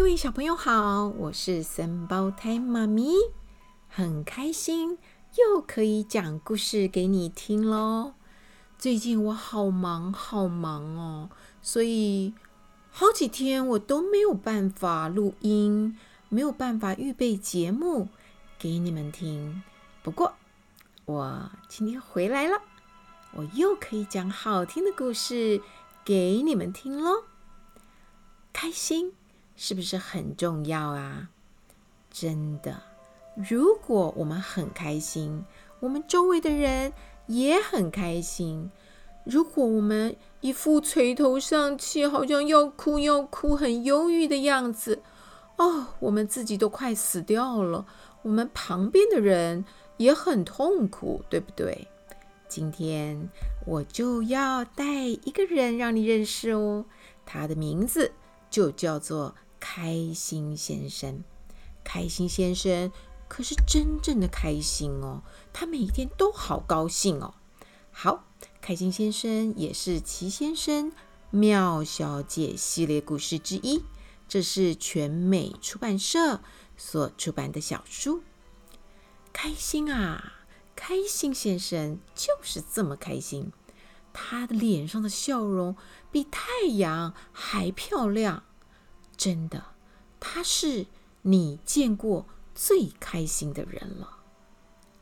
各位小朋友好，我是三胞胎妈咪，很开心又可以讲故事给你听喽。最近我好忙好忙哦，所以好几天我都没有办法录音，没有办法预备节目给你们听。不过我今天回来了，我又可以讲好听的故事给你们听喽，开心。是不是很重要啊？真的，如果我们很开心，我们周围的人也很开心。如果我们一副垂头丧气，好像要哭要哭，很忧郁的样子，哦，我们自己都快死掉了，我们旁边的人也很痛苦，对不对？今天我就要带一个人让你认识哦，他的名字就叫做。开心先生，开心先生可是真正的开心哦，他每天都好高兴哦。好，开心先生也是奇先生、妙小姐系列故事之一，这是全美出版社所出版的小书。开心啊，开心先生就是这么开心，他的脸上的笑容比太阳还漂亮。真的，他是你见过最开心的人了。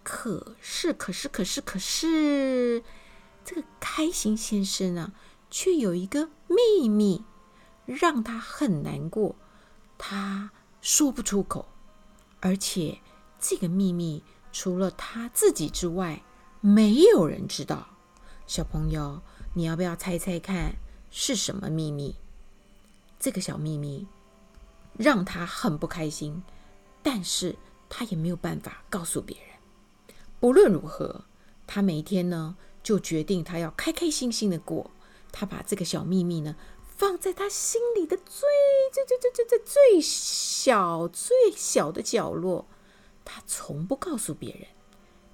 可是，可是，可是，可是，这个开心先生啊，却有一个秘密，让他很难过，他说不出口，而且这个秘密除了他自己之外，没有人知道。小朋友，你要不要猜猜看是什么秘密？这个小秘密让他很不开心，但是他也没有办法告诉别人。不论如何，他每天呢就决定他要开开心心的过。他把这个小秘密呢放在他心里的最最最最最最最小最小的角落，他从不告诉别人。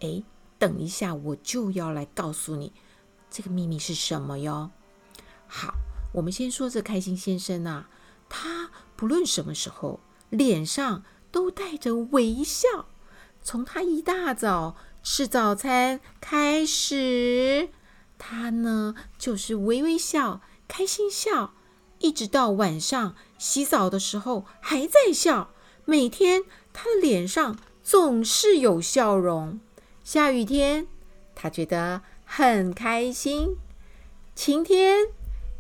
哎，等一下我就要来告诉你这个秘密是什么哟。好。我们先说这开心先生啊，他不论什么时候脸上都带着微笑。从他一大早吃早餐开始，他呢就是微微笑、开心笑，一直到晚上洗澡的时候还在笑。每天他的脸上总是有笑容。下雨天，他觉得很开心。晴天。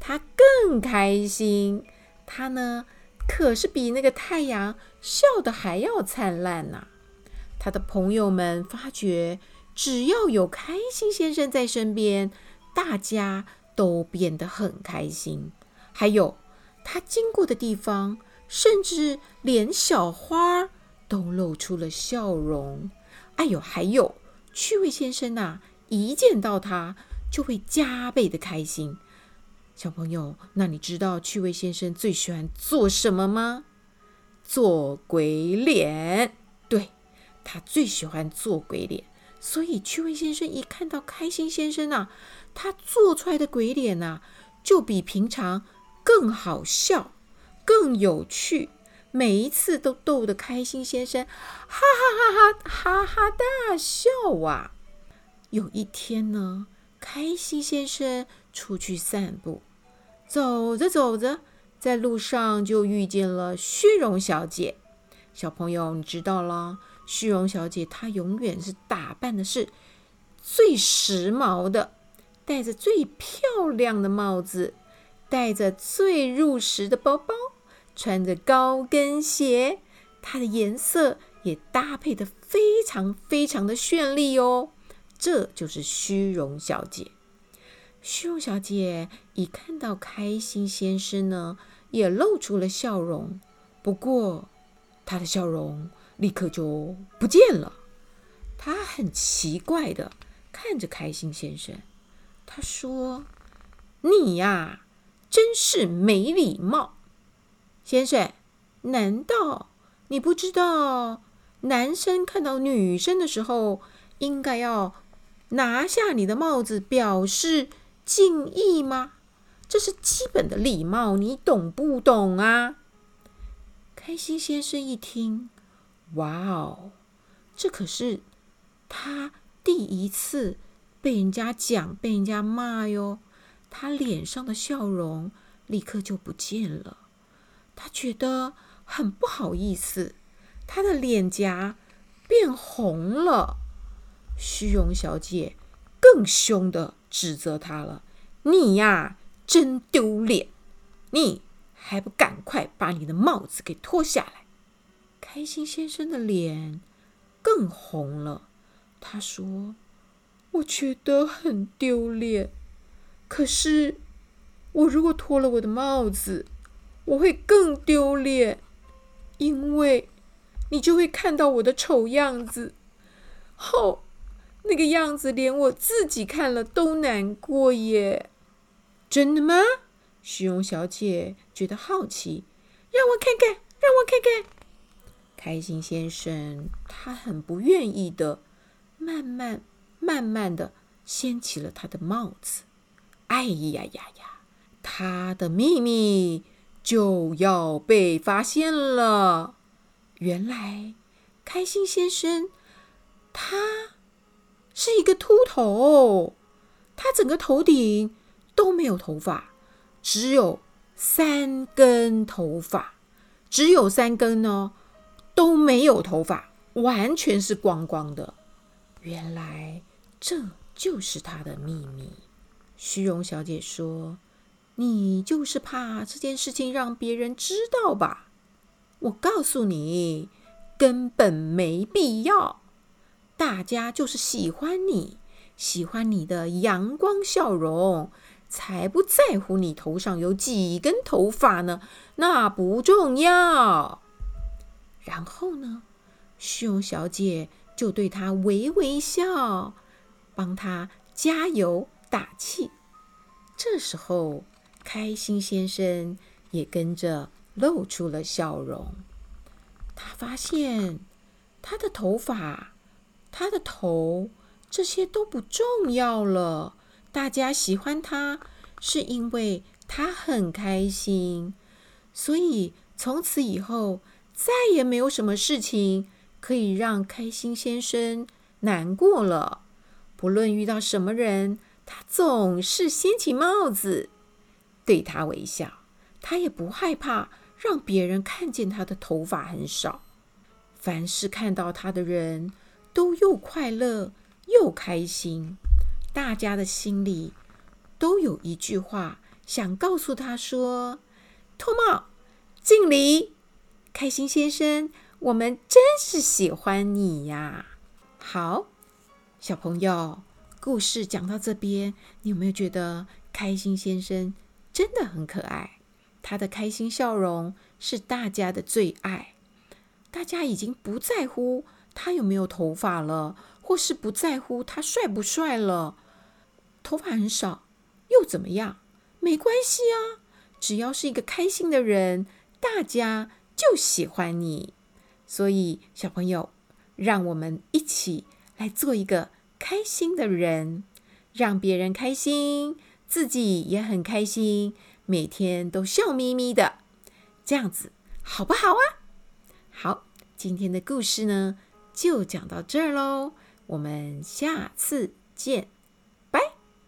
他更开心，他呢可是比那个太阳笑得还要灿烂呢。他的朋友们发觉，只要有开心先生在身边，大家都变得很开心。还有他经过的地方，甚至连小花都露出了笑容。哎呦，还有趣味先生呐，一见到他就会加倍的开心。小朋友，那你知道趣味先生最喜欢做什么吗？做鬼脸。对，他最喜欢做鬼脸。所以趣味先生一看到开心先生啊，他做出来的鬼脸啊，就比平常更好笑、更有趣。每一次都逗得开心先生哈哈哈哈哈哈大笑啊！有一天呢，开心先生出去散步，走着走着，在路上就遇见了虚荣小姐。小朋友，你知道了，虚荣小姐她永远是打扮的是最时髦的，戴着最漂亮的帽子，戴着最入时的包包，穿着高跟鞋，她的颜色也搭配得非常非常的绚丽哦。这就是虚荣小姐。虚荣小姐一看到开心先生呢，也露出了笑容。不过，她的笑容立刻就不见了。她很奇怪的看着开心先生，她说：“你呀，真是没礼貌，先生。难道你不知道，男生看到女生的时候，应该要……”拿下你的帽子，表示敬意吗？这是基本的礼貌，你懂不懂啊？开心先生一听，哇哦，这可是他第一次被人家讲、被人家骂哟。他脸上的笑容立刻就不见了，他觉得很不好意思，他的脸颊变红了。虚荣小姐更凶的指责他了：“你呀，真丢脸！你还不赶快把你的帽子给脱下来！”开心先生的脸更红了，他说：“我觉得很丢脸。”可是，我如果脱了我的帽子，我会更丢脸，因为你就会看到我的丑样子。哦，那个样子连我自己看了都难过耶！真的吗？虚荣小姐觉得好奇，让我看看，让我看看。开心先生他很不愿意的，慢慢慢慢的掀起了他的帽子。哎呀呀呀！他的秘密就要被发现了。原来，开心先生他是一个秃头，他整个头顶都没有头发，只有三根头发，只有三根哦，都没有头发，完全是光光的。原来，这就是他的秘密。虚荣小姐说：“你就是怕这件事情让别人知道吧？我告诉你，根本没必要。大家就是喜欢你，喜欢你的阳光笑容，才不在乎你头上有几根头发呢。那不重要。”然后呢，虚荣小姐就对他微微笑，帮他加油。打气。这时候，开心先生也跟着露出了笑容。他发现他的头发、他的头这些都不重要了。大家喜欢他，是因为他很开心。所以从此以后，再也没有什么事情可以让开心先生难过了。不论遇到什么人。他总是掀起帽子，对他微笑。他也不害怕让别人看见他的头发很少。凡是看到他的人都又快乐又开心。大家的心里都有一句话想告诉他说：“脱帽，敬礼，开心先生，我们真是喜欢你呀！”好，小朋友。故事讲到这边，你有没有觉得开心先生真的很可爱？他的开心笑容是大家的最爱。大家已经不在乎他有没有头发了，或是不在乎他帅不帅了。头发很少又怎么样？没关系啊，只要是一个开心的人，大家就喜欢你。所以，小朋友，让我们一起来做一个。开心的人，让别人开心，自己也很开心，每天都笑眯眯的，这样子好不好啊？好，今天的故事呢，就讲到这儿喽，我们下次见，